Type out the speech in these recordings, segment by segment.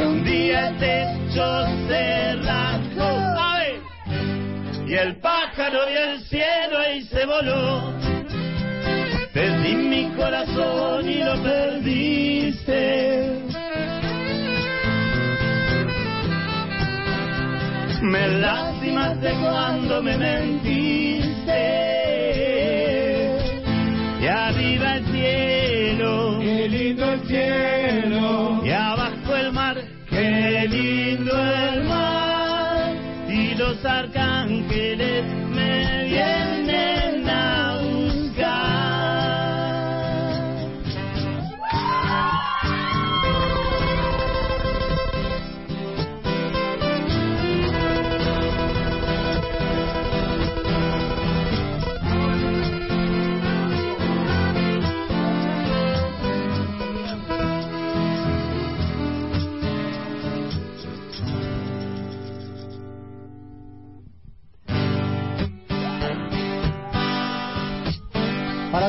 un día el techo se rasgó y el pájaro vio el cielo y se voló. Perdí mi corazón y lo perdiste. Me lastimaste cuando me mentiste. 天。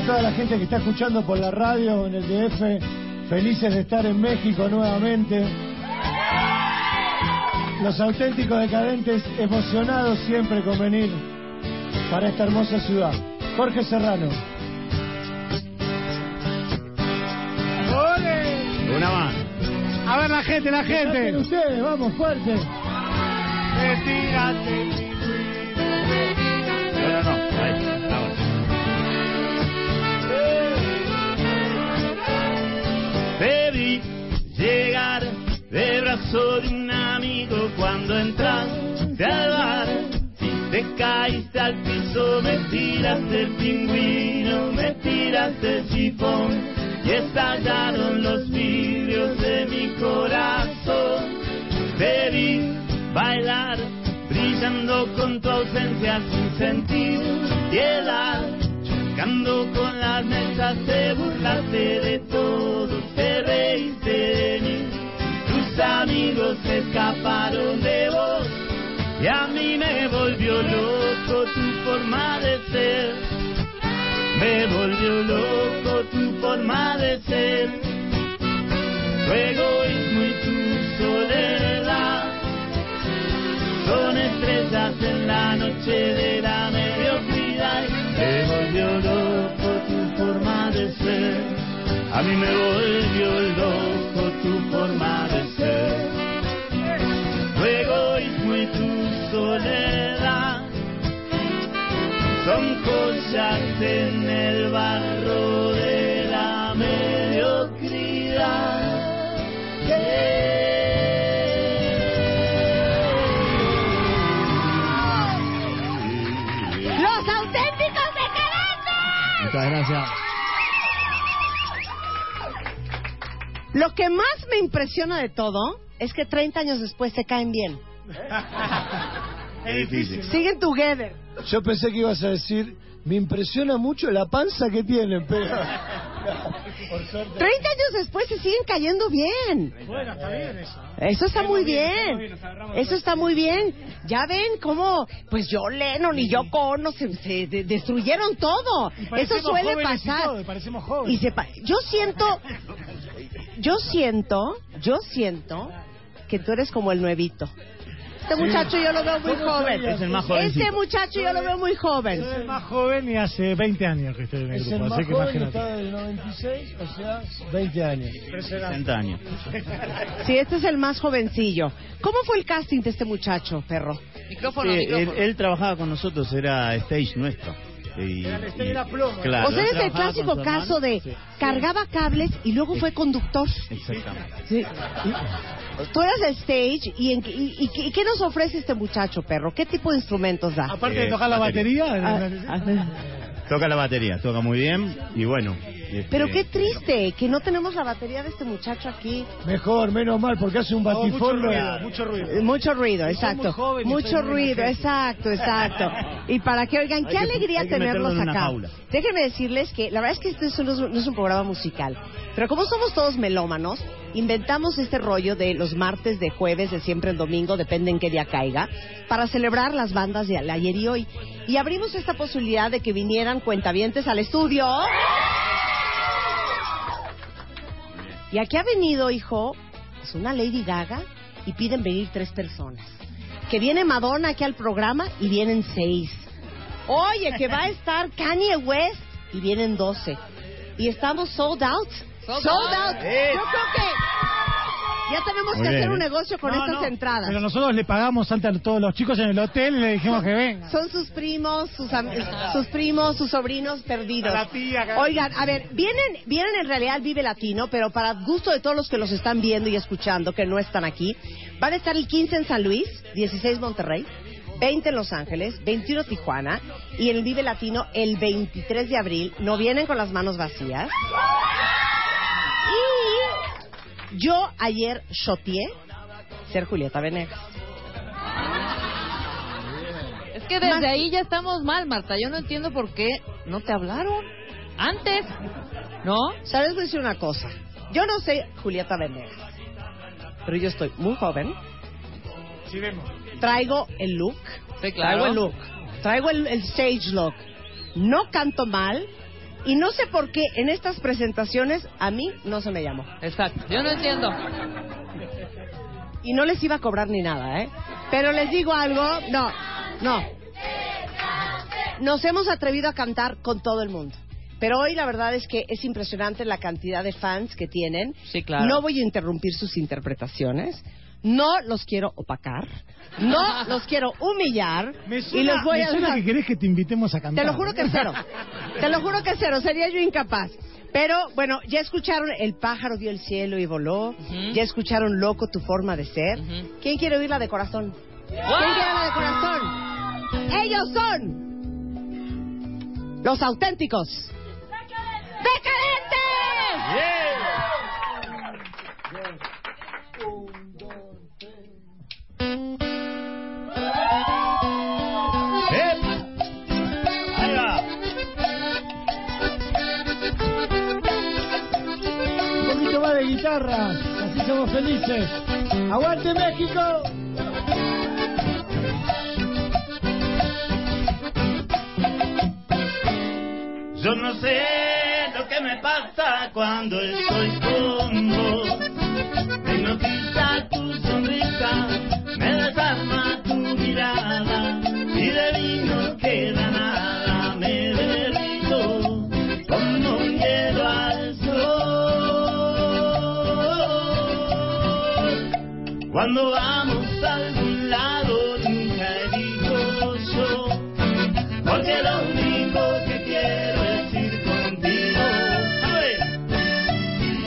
Toda la gente que está escuchando por la radio en el DF, felices de estar en México nuevamente. Los auténticos decadentes emocionados siempre con venir para esta hermosa ciudad. Jorge Serrano. Una más. A ver la gente, la gente. ustedes, vamos, fuerte. Retírate. De brazo de un amigo cuando entraste al bar. Te caíste al piso, me tiraste el pingüino, me tiraste el sifón y estallaron los vidrios de mi corazón. Te vi bailar, brillando con tu ausencia sin sentir piedad. Chocando con las mesas, te burlaste de todo, te reíste de mí. Amigos se escaparon de vos y a mí me volvió loco tu forma de ser. Me volvió loco tu forma de ser. Tu egoísmo y tu soledad son estrellas en la noche de la mediocridad. Me volvió loco tu forma de ser. A mí me volvió loco Lo que más me impresiona de todo es que 30 años después se caen bien. Es difícil. Siguen together. Yo pensé que ibas a decir, me impresiona mucho la panza que tienen, pero. 30 años después se siguen cayendo bien. Bueno, está bien eso. Eso está muy bien. Eso está muy bien. Ya ven cómo, pues yo Lennon y yo Ono se, se de- destruyeron todo. Eso suele pasar. y se pa- yo siento, yo siento, yo siento que tú eres como el nuevito. Este muchacho yo lo veo muy ¿Cómo joven. Es el más Este jovencito. muchacho yo lo veo muy joven. Soy el más joven y hace 20 años que estoy en el Es el grupo, más así que joven, imagínate. está del 96, o sea, 20 años. 60 años. Sí, este es el más jovencillo. ¿Cómo fue el casting de este muchacho, perro? Micrófono, Sí, él, micrófono. él trabajaba con nosotros, era stage nuestro. Y, y-. Claro, o sea, es el clásico caso de cargaba cables y luego fue conductor. exactamente. Sí. Tú eras el stage y, en- y- y- y qué nos ofrece este muchacho, perro? ¿Qué tipo de instrumentos da? Aparte Eh, de tocar la batería. batería, Ah, ah, Toca la batería, toca muy bien y bueno. Pero qué triste que no tenemos la batería de este muchacho aquí. Mejor, menos mal, porque hace un mucho batiforno. ruido, mucho ruido. Eh, Mucho ruido, exacto. jóvenes, Mucho ruido, exacto, exacto. Y para que oigan, qué que- alegría tenerlos acá. Déjenme decirles que la verdad es que este no es, no es un programa musical, pero como somos todos melómanos, inventamos este rollo de los martes, de jueves, de siempre el domingo, depende en qué día caiga, para celebrar las bandas de ayer y hoy. Y abrimos esta posibilidad de que vinieran cuentavientes al estudio. Y aquí ha venido, hijo, es una Lady Gaga y piden venir tres personas. Que viene Madonna aquí al programa y vienen seis. Oye, que va a estar Kanye West y vienen doce. Y estamos sold out. Sold Sold, out. out. Yo creo que ya tenemos Muy que hacer un ¿eh? negocio con No, estas no, entradas. Pero nosotros le pagamos antes a todos los chicos en el hotel y le dijimos que vengan. Son sus primos, sus, am- sus primos, sus sobrinos perdidos. La tía. Oigan, a ver, vienen, vienen en realidad al Vive Latino, pero para gusto de todos los que los están viendo y escuchando, que no están aquí, van a estar el 15 en San Luis, 16 Monterrey, 20 en Los Ángeles, 21 Tijuana y en el Vive Latino el 23 de abril. No vienen con las manos vacías. Y yo ayer shoteé ser Julieta Venegas. Es que desde ahí ya estamos mal, Marta. Yo no entiendo por qué no te hablaron antes. ¿No? ¿Sabes? Voy a decir una cosa. Yo no sé Julieta Venegas, pero yo estoy muy joven. Sí, vemos. Traigo el look. Sí, claro. Traigo el look. Traigo el, el stage look. No canto mal. Y no sé por qué en estas presentaciones a mí no se me llamó. Exacto. Yo no entiendo. Y no les iba a cobrar ni nada, ¿eh? Pero les digo algo. No, no. Nos hemos atrevido a cantar con todo el mundo. Pero hoy la verdad es que es impresionante la cantidad de fans que tienen. Sí, claro. No voy a interrumpir sus interpretaciones. No los quiero opacar. No los quiero humillar. Me y les voy me a suena que querés que te invitemos a cantar. te lo juro que cero. Te lo juro que cero. Sería yo incapaz. Pero bueno, ya escucharon El pájaro vio el cielo y voló. Ya escucharon Loco tu forma de ser. ¿Quién quiere oír la de corazón? ¿Quién quiere la de corazón? Ellos son los auténticos. ¡Decadentes! ¡Eh! Así somos felices. ¡Aguante México! Yo no sé lo que me pasa cuando estoy Cuando vamos a algún lado nunca digo yo. Porque lo único que quiero es ir contigo. A ver.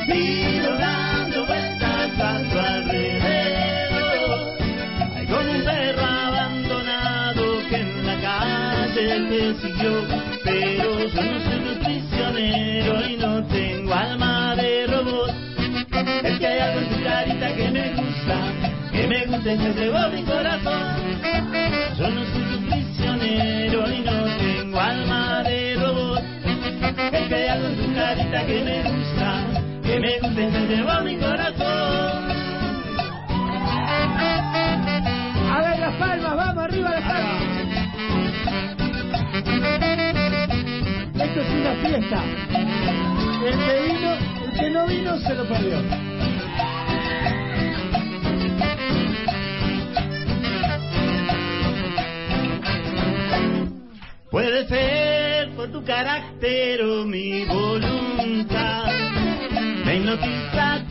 Sigo dando vueltas a tu alrededor. Hay como un perro abandonado que en la calle te siguió. Pero yo no soy que me se llevó mi corazón. Yo no soy tu prisionero y no tengo alma de robot. Es que hay algo en tu carita que me gusta, que me gusta y se llevó mi corazón. A ver las palmas, vamos, arriba las palmas. Esto es una fiesta. El que vino, el que no vino se lo perdió. Puede ser por tu carácter o mi voluntad. Me hipnotiza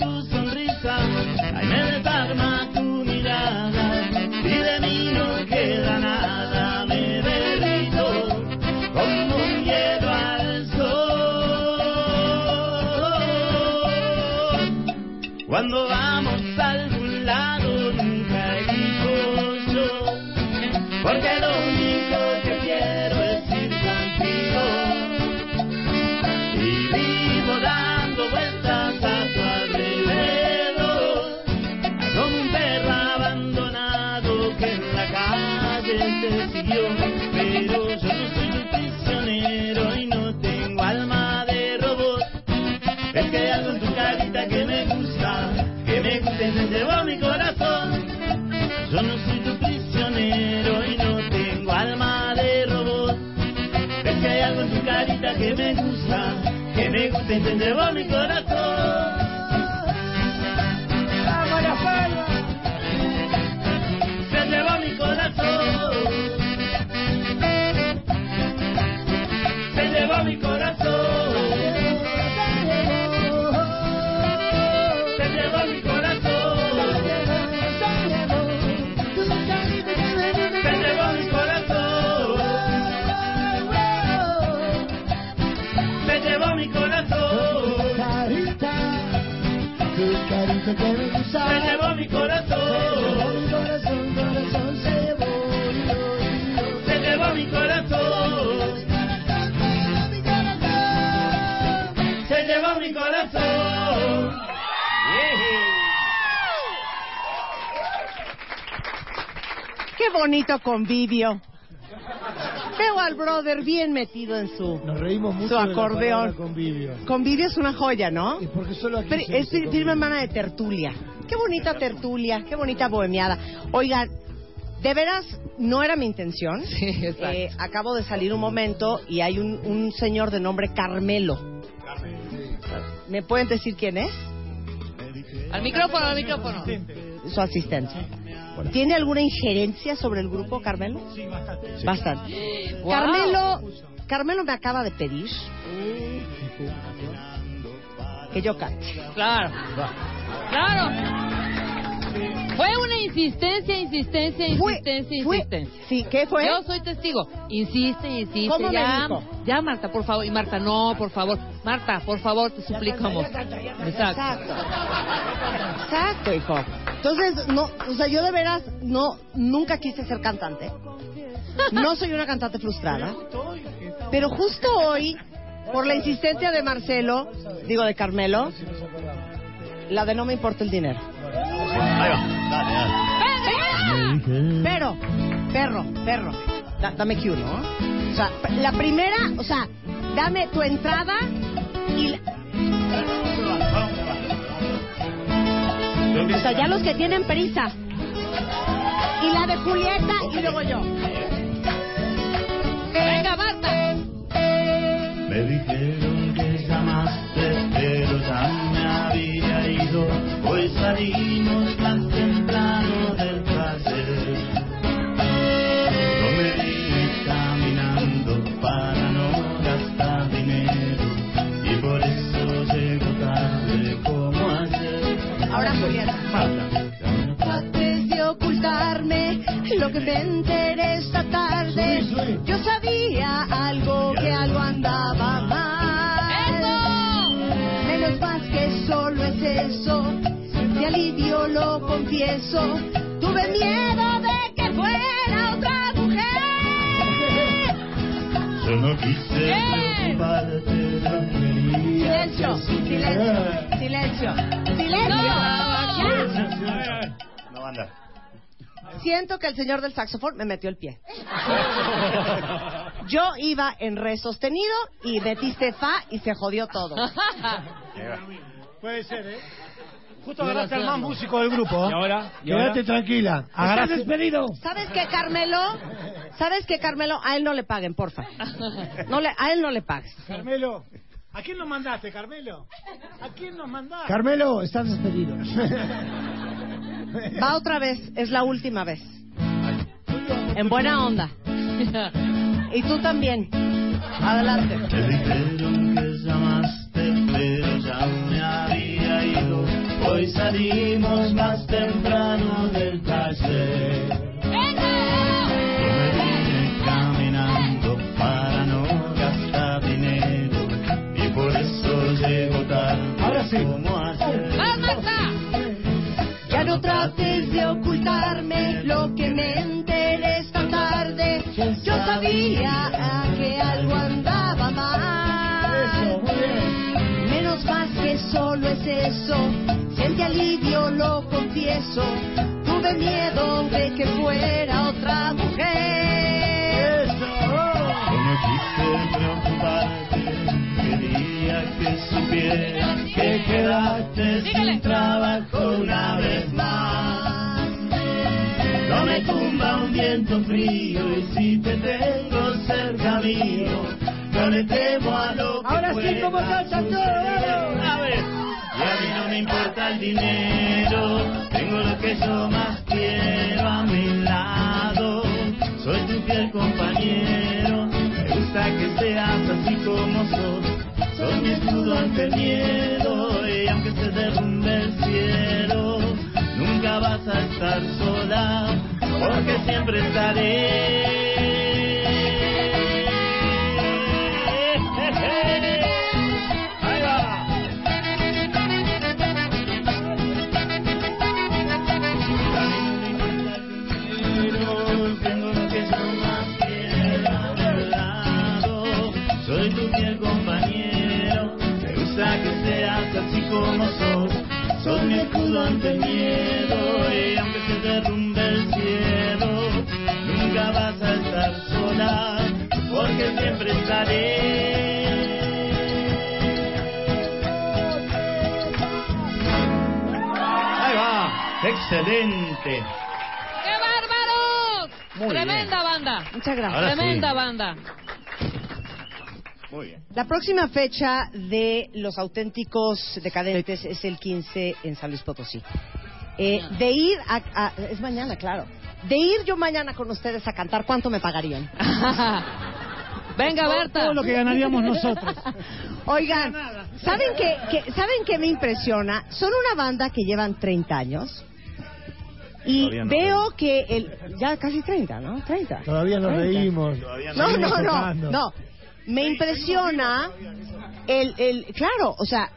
que me gusta, que me gusta y se mi corazón. Se llevó mi corazón. Corazón, corazón, se llevó. Se llevó mi corazón. Se llevó mi corazón. Qué bonito convivio. Veo al brother bien metido en su... Nos reímos mucho Su de la acordeón. convivio. Convivio es una joya, ¿no? Y porque solo aquí Pero se es dice firma convivio. hermana de tertulia. Qué bonita tertulia, qué bonita bohemiada. Oigan, de veras, no era mi intención. Sí, exacto. Eh, acabo de salir un momento y hay un, un señor de nombre Carmelo. ¿Me pueden decir quién es? Al micrófono, al micrófono. Su asistente. ¿Tiene alguna injerencia sobre el grupo, Carmelo? Sí, bastante. Wow. Carmelo, Carmelo me acaba de pedir que yo cante. Claro. Claro. Insistencia, insistencia, Fue- insistencia, fue- insistencia. Sí, ¿qué fue? Yo soy testigo. Insiste, insiste. ¿Cómo me ya, dijo? ya, Marta, por favor. Y Marta, no, por favor. Marta, por favor, te suplicamos. Exacto. Exacto. Exacto, hijo. Entonces, no, o sea, yo de veras no, nunca quise ser cantante. No soy una cantante frustrada. Pero justo hoy, por la insistencia de Marcelo, digo de Carmelo, la de no me importa el dinero. Ahí va, dale, dale. Pero, perro, perro, da- dame Q, ¿no? O sea, la primera, o sea, dame tu entrada y... la- O sea, ya los que tienen prisa. Y la de Julieta y luego yo. Venga, Marta. Me dijeron que llamaste, pero ya me había Hoy salimos más temprano del taller. No me vine caminando para no gastar dinero. Y por eso llego tarde como ayer. Ahora Julieta. Trates de ocultarme lo que me enteré esta tarde. Yo sabía algo que algo andaba solo es eso. De alivio lo confieso. Tuve miedo de que fuera otra mujer. Yo no quise preocuparte, no quería Silencio, silencio, silencio, silencio. No. Ya. No, anda. siento que el señor del saxofón me metió el pie. Yo iba en re sostenido y metiste fa y se jodió todo. Puede ser, ¿eh? Justo agarraste al más músico del grupo. ¿Y ahora? ¿Y Quédate ahora? tranquila. ¿Estás Agarraste... despedido? ¿Sabes qué, Carmelo? ¿Sabes qué, Carmelo? A él no le paguen, porfa. No le, a él no le pagues. Carmelo. ¿A quién nos mandaste, Carmelo? ¿A quién nos mandaste? Carmelo, estás despedido. Va otra vez, es la última vez. En buena onda. Y tú también. Adelante. Me dijeron que llamaste, pero ya me había ido. Hoy salimos más temprano del taller. Yo me vine caminando para no gastar dinero y por eso llego tarde Ahora sí. como ayer. ¡Vas, Marta! Ya no trates de ocultarme lo que me enteré esta tarde. Yo sabía Siente alivio, lo confieso. Tuve miedo de que fuera otra mujer. No quise preocuparte, quería que supieras que quedaste sin trabajo una vez más. No me tumba un viento frío y si te tengo cerca mío, no le temo a lo que Ahora sí, pueda ¿cómo cantan importa el dinero, tengo lo que yo más quiero a mi lado. Soy tu fiel compañero, me gusta que seas así como sos. Sos mi escudo ante el miedo y aunque se derrumbe el cielo, nunca vas a estar sola, porque siempre estaré. Mi escudo ante el miedo. Y aunque se derrumbe el cielo, nunca vas a estar sola. Porque siempre estaré. Ahí va. Excelente. ¡Qué bárbaros! Muy Tremenda banda. Muchas gracias. Ahora sí. Tremenda banda. Muy bien. La próxima fecha de los auténticos decadentes es el 15 en San Luis Potosí. Eh, de ir a, a- Es mañana, claro. De ir yo mañana con ustedes a cantar, ¿cuánto me pagarían? Venga, Berta. Todo lo que ganaríamos nosotros. Oigan, ¿saben qué, qué- ¿saben qué me impresiona? Son una banda que llevan 30 años. Y no. veo que el... Ya casi 30, ¿no? 30. Todavía nos 30. reímos. Todavía No, no, no, tocando. no. Me impresiona el, el, claro, o sea,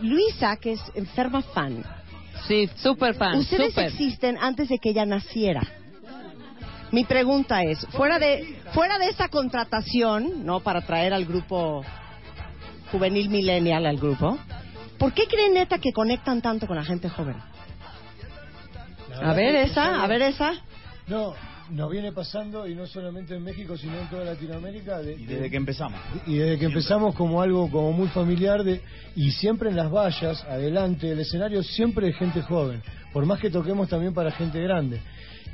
Luisa, que es enferma fan, Sí, super fan. ustedes super. existen antes de que ella naciera. Mi pregunta es, fuera de, fuera de esta contratación, ¿no? Para traer al grupo juvenil millennial al grupo, ¿por qué creen neta que conectan tanto con la gente joven? La A ver esa, a ver esa. No, nos viene pasando, y no solamente en México, sino en toda Latinoamérica. de- Y desde que empezamos. y desde que empezamos como algo como muy familiar de y siempre en las vallas adelante del escenario siempre hay gente joven por más que toquemos también para gente grande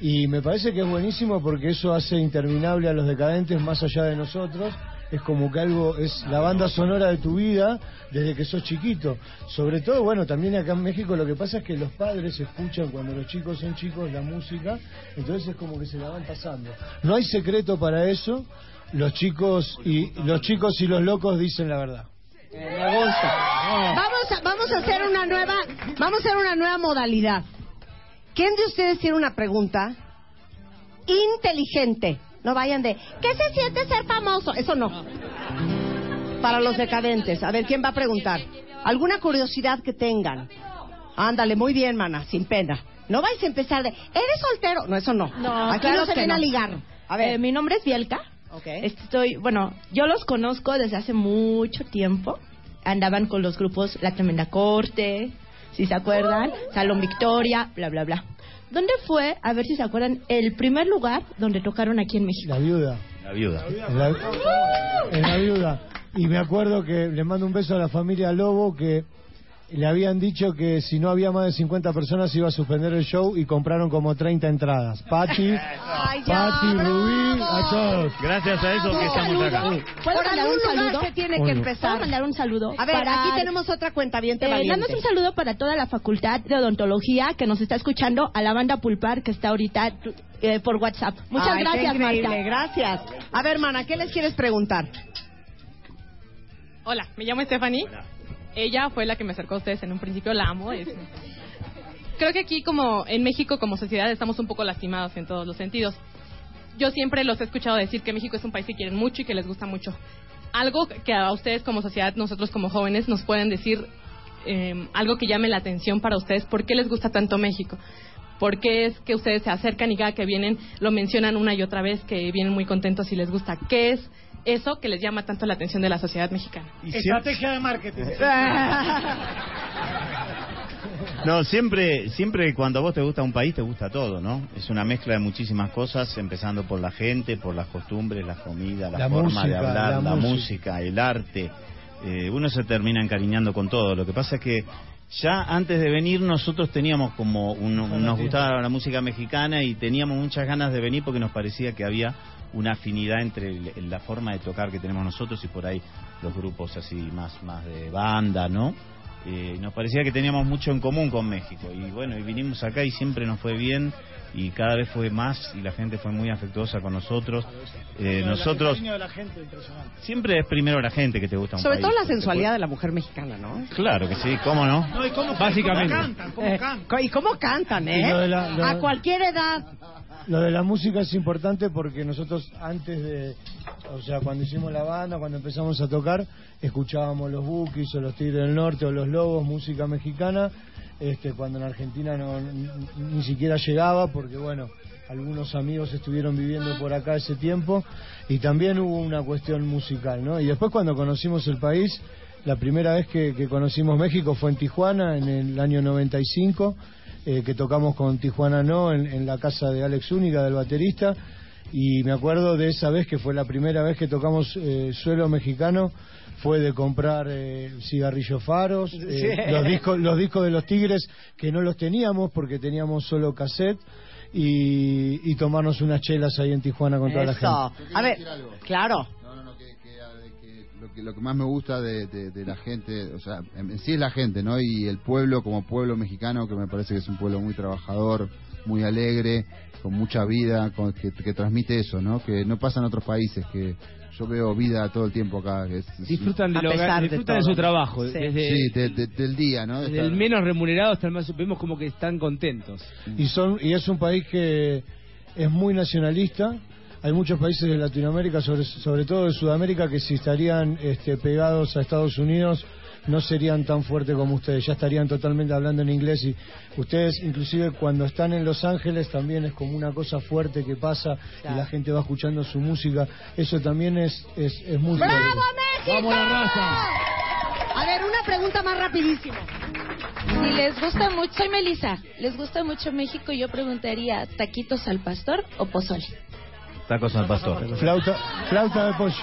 y me parece que es buenísimo porque eso hace interminable a los decadentes más allá de nosotros es como que algo es la banda sonora de tu vida desde que sos chiquito sobre todo bueno también acá en México lo que pasa es que los padres escuchan cuando los chicos son chicos la música entonces es como que se la van pasando no hay secreto para eso los chicos y los chicos y los locos dicen la verdad. Vamos a, vamos a hacer una nueva, vamos a hacer una nueva modalidad. ¿Quién de ustedes tiene una pregunta inteligente? No vayan de ¿qué se siente ser famoso? Eso no. Para los decadentes. A ver, ¿quién va a preguntar? ¿Alguna curiosidad que tengan? Ándale, muy bien, mana, sin pena. No vais a empezar de ¿eres soltero? No, eso no. No, Aquí claro no se ven no. a ligar. A ver. Eh, mi nombre es Bielka. Ok. Estoy, bueno, yo los conozco desde hace mucho tiempo. Andaban con los grupos La Tremenda Corte, si se acuerdan, Salón Victoria, bla, bla, bla. ¿Dónde fue, a ver si se acuerdan, el primer lugar donde tocaron aquí en México? La viuda. La viuda. En la, en la viuda. Y me acuerdo que le mando un beso a la familia Lobo que le habían dicho que si no había más de 50 personas iba a suspender el show y compraron como 30 entradas. Pati, Ay, ya, Pati, Rubí, a todos. Gracias a eso que estamos acá. ¿Puedo mandar un saludo? se tiene que Bueno. ¿Puedo empezar. mandar un saludo? A ver, Para- aquí tenemos otra cuenta bien Eh, damos un saludo para toda la facultad de odontología que nos está escuchando, a la banda Pulpar que está ahorita eh, por WhatsApp. Muchas Ay, qué gracias, increíble, Marta. gracias. A ver, mana, ¿qué les quieres preguntar? Hola, me llamo Stephanie. Ella fue la que me acercó a ustedes en un principio, la amo. es- Creo que aquí, como en México, como sociedad, estamos un poco lastimados en todos los sentidos. Yo siempre los he escuchado decir que México es un país que quieren mucho y que les gusta mucho. Algo que a ustedes como sociedad, nosotros como jóvenes, nos pueden decir eh, algo que llame la atención para ustedes. ¿Por qué les gusta tanto México? ¿Por qué es que ustedes se acercan y cada que vienen lo mencionan una y otra vez, que vienen muy contentos y les gusta? ¿Qué es eso que les llama tanto la atención de la sociedad mexicana? Estrategia de marketing. No, siempre, siempre cuando a vos te gusta un país, te gusta todo, ¿no? Es una mezcla de muchísimas cosas, empezando por la gente, por las costumbres, la comida, la, La forma música, de hablar, la la, música. música, el arte. Eh, uno se termina encariñando con todo. Lo que pasa es que ya antes de venir nosotros teníamos como, un- nos gustaba la música mexicana y teníamos muchas ganas de venir porque nos parecía que había una afinidad entre el- la forma de tocar que tenemos nosotros y por ahí los grupos así más, más de banda, ¿no? Eh, nos parecía que teníamos mucho en común con México y bueno, y vinimos acá y siempre nos fue bien y cada vez fue más y la gente fue muy afectuosa con nosotros. Eh, nosotros de la gente, impresionante. siempre es primero la gente que te gusta un Sobre país. todo la sensualidad de la mujer mexicana, ¿no? Claro que sí, ¿cómo no? No, ¿y cómo, Básicamente. cómo cantan? ¿Cómo Eh, cantan? ¿Y cómo cantan, eh? Y lo de la- lo- A cualquier edad. Lo de la música es importante porque nosotros antes de, o sea, cuando hicimos la banda, cuando empezamos a tocar, escuchábamos los Bookies o los Tigres del Norte o los Lobos, música mexicana, este, cuando en Argentina no, ni, siquiera llegaba porque, bueno, algunos amigos estuvieron viviendo por acá ese tiempo y también hubo una cuestión musical, ¿no? Y después cuando conocimos el país, la primera vez que, que conocimos México fue en Tijuana en el año 95 eh, que tocamos con Tijuana No en, en la casa de Alex Única, del baterista, y me acuerdo de esa vez que fue la primera vez que tocamos eh, suelo mexicano, fue de comprar eh, cigarrillos faros, eh, Sí. los, discos, los discos de los Tigres que no los teníamos porque teníamos solo cassette, y, y tomarnos unas chelas ahí en Tijuana con toda la gente. A ver, decir algo? claro. No, no, no, que, que, a- que lo, que lo que más me gusta de, de- de la gente, o sea, en, en sí es la gente, ¿no? Y el pueblo como pueblo mexicano, que me parece que es un pueblo muy trabajador, muy alegre, con mucha vida, con- que, que transmite eso, ¿no? Que no pasa en otros países, que yo veo vida todo el tiempo acá. Que es- es- Disfrutan, de, lo- de disfrutan de, su trabajo. Sí. Desde, sí, de- de- del día, ¿no? desde Estar- el menos remunerado hasta el más... Vemos como que están contentos. y son y es un país que es muy nacionalista hay muchos países de Latinoamérica sobre, sobre todo de Sudamérica que si estarían este, pegados a Estados Unidos no serían tan fuertes como ustedes ya estarían totalmente hablando en inglés y ustedes inclusive cuando están en Los Ángeles también es como una cosa fuerte que pasa y la gente va escuchando su música eso también es es, es muy ¡Bravo, fuerte México! Vamos, la raza. A ver, una pregunta más rapidísimo. Si les gusta mucho, soy Melissa, les gusta mucho México, yo preguntaría, ¿taquitos al pastor o pozole? Tacos al pastor. flauta flauta de pollo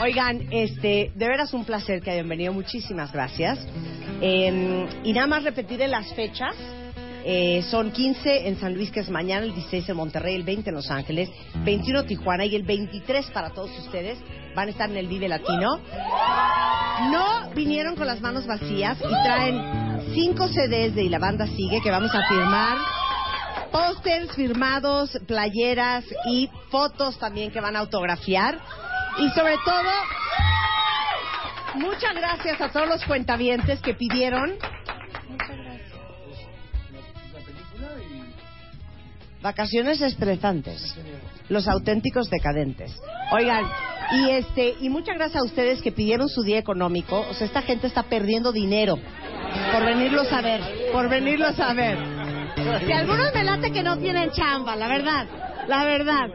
Oigan, este, de veras un placer que hayan venido. Muchísimas gracias. Eh, y nada más repetiré las fechas. Eh, son 15 en San Luis, que es mañana, el 16 en Monterrey, el 20 en Los Ángeles, 21 Tijuana y el 23 para todos ustedes. Van a estar en el Vive Latino. No vinieron con las manos vacías y traen cinco CDs de Y la banda sigue que vamos a firmar. Pósters firmados, playeras y fotos también que van a autografiar. Y sobre todo, muchas gracias a todos los cuentavientes que pidieron. Vacaciones estresantes. Los auténticos decadentes. Oigan, y este y muchas gracias a ustedes que pidieron su día económico. O sea, esta gente está perdiendo dinero por venirlos a ver, por venirlos a ver. Si algunos me late que no tienen chamba, la verdad, la verdad.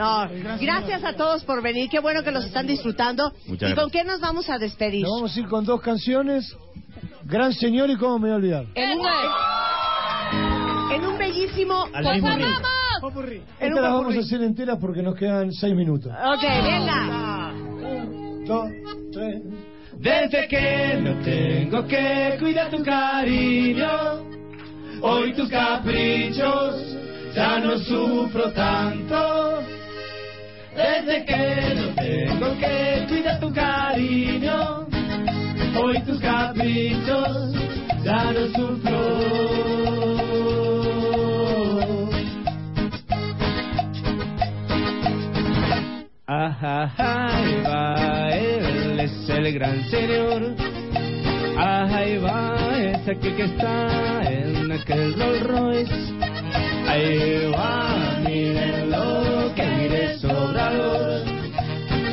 No, gracias a todos por venir. Qué bueno que los están disfrutando. Muchas ¿Y con qué nos vamos a despedir? Nos vamos a ir con dos canciones Gran señor y cómo me voy a olvidar. En un, en un bellísimo... Popurrí. En Esta un la vamos a hacer entera porque nos quedan seis minutos. Ok, venga. Dos, tres. Desde que no tengo que cuidar tu cariño, hoy tus caprichos ya no sufro tanto. Desde que no tengo que cuidar tu cariño, hoy tus caprichos ya no sufro. Ajá, ahí va, él es el gran señor. Ajá, ahí va, es aquel que está en aquel Rolls Royce. Ahí va, mírenlo,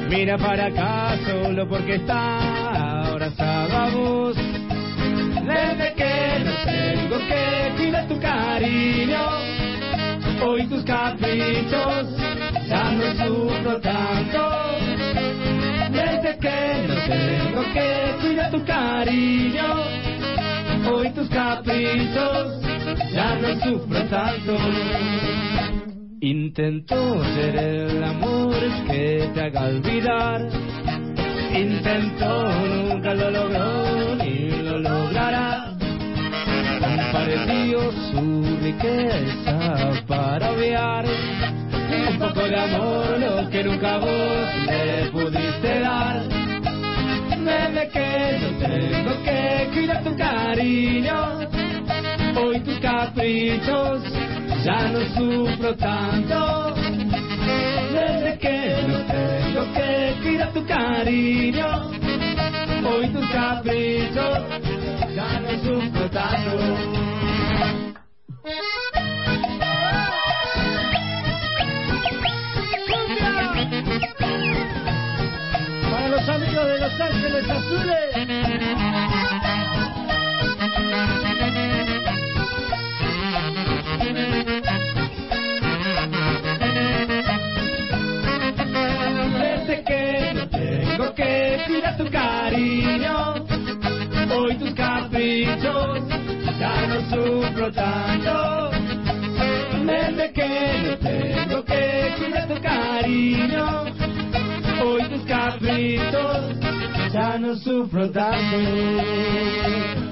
Mira para acá solo porque está ahora vos. Desde que no tengo que cuidar tu cariño, hoy tus caprichos ya no sufro tanto. Desde que no tengo que cuidar tu cariño, hoy tus caprichos ya no sufro tanto. Intento ser el amor que te haga olvidar. Intento, nunca lo logró ni lo logrará. Compartió su riqueza para obviar un poco de amor, lo que nunca vos le pudiste dar. Desde que no tengo que cuidar tu cariño, hoy tus caprichos ya no sufro tanto. Desde que no tengo que cuidar tu cariño, hoy tus caprichos ya no sufro tanto. Tanto. Desde que no tengo que cuidar tu cariño, hoy tus caprichos ya no sufro tanto.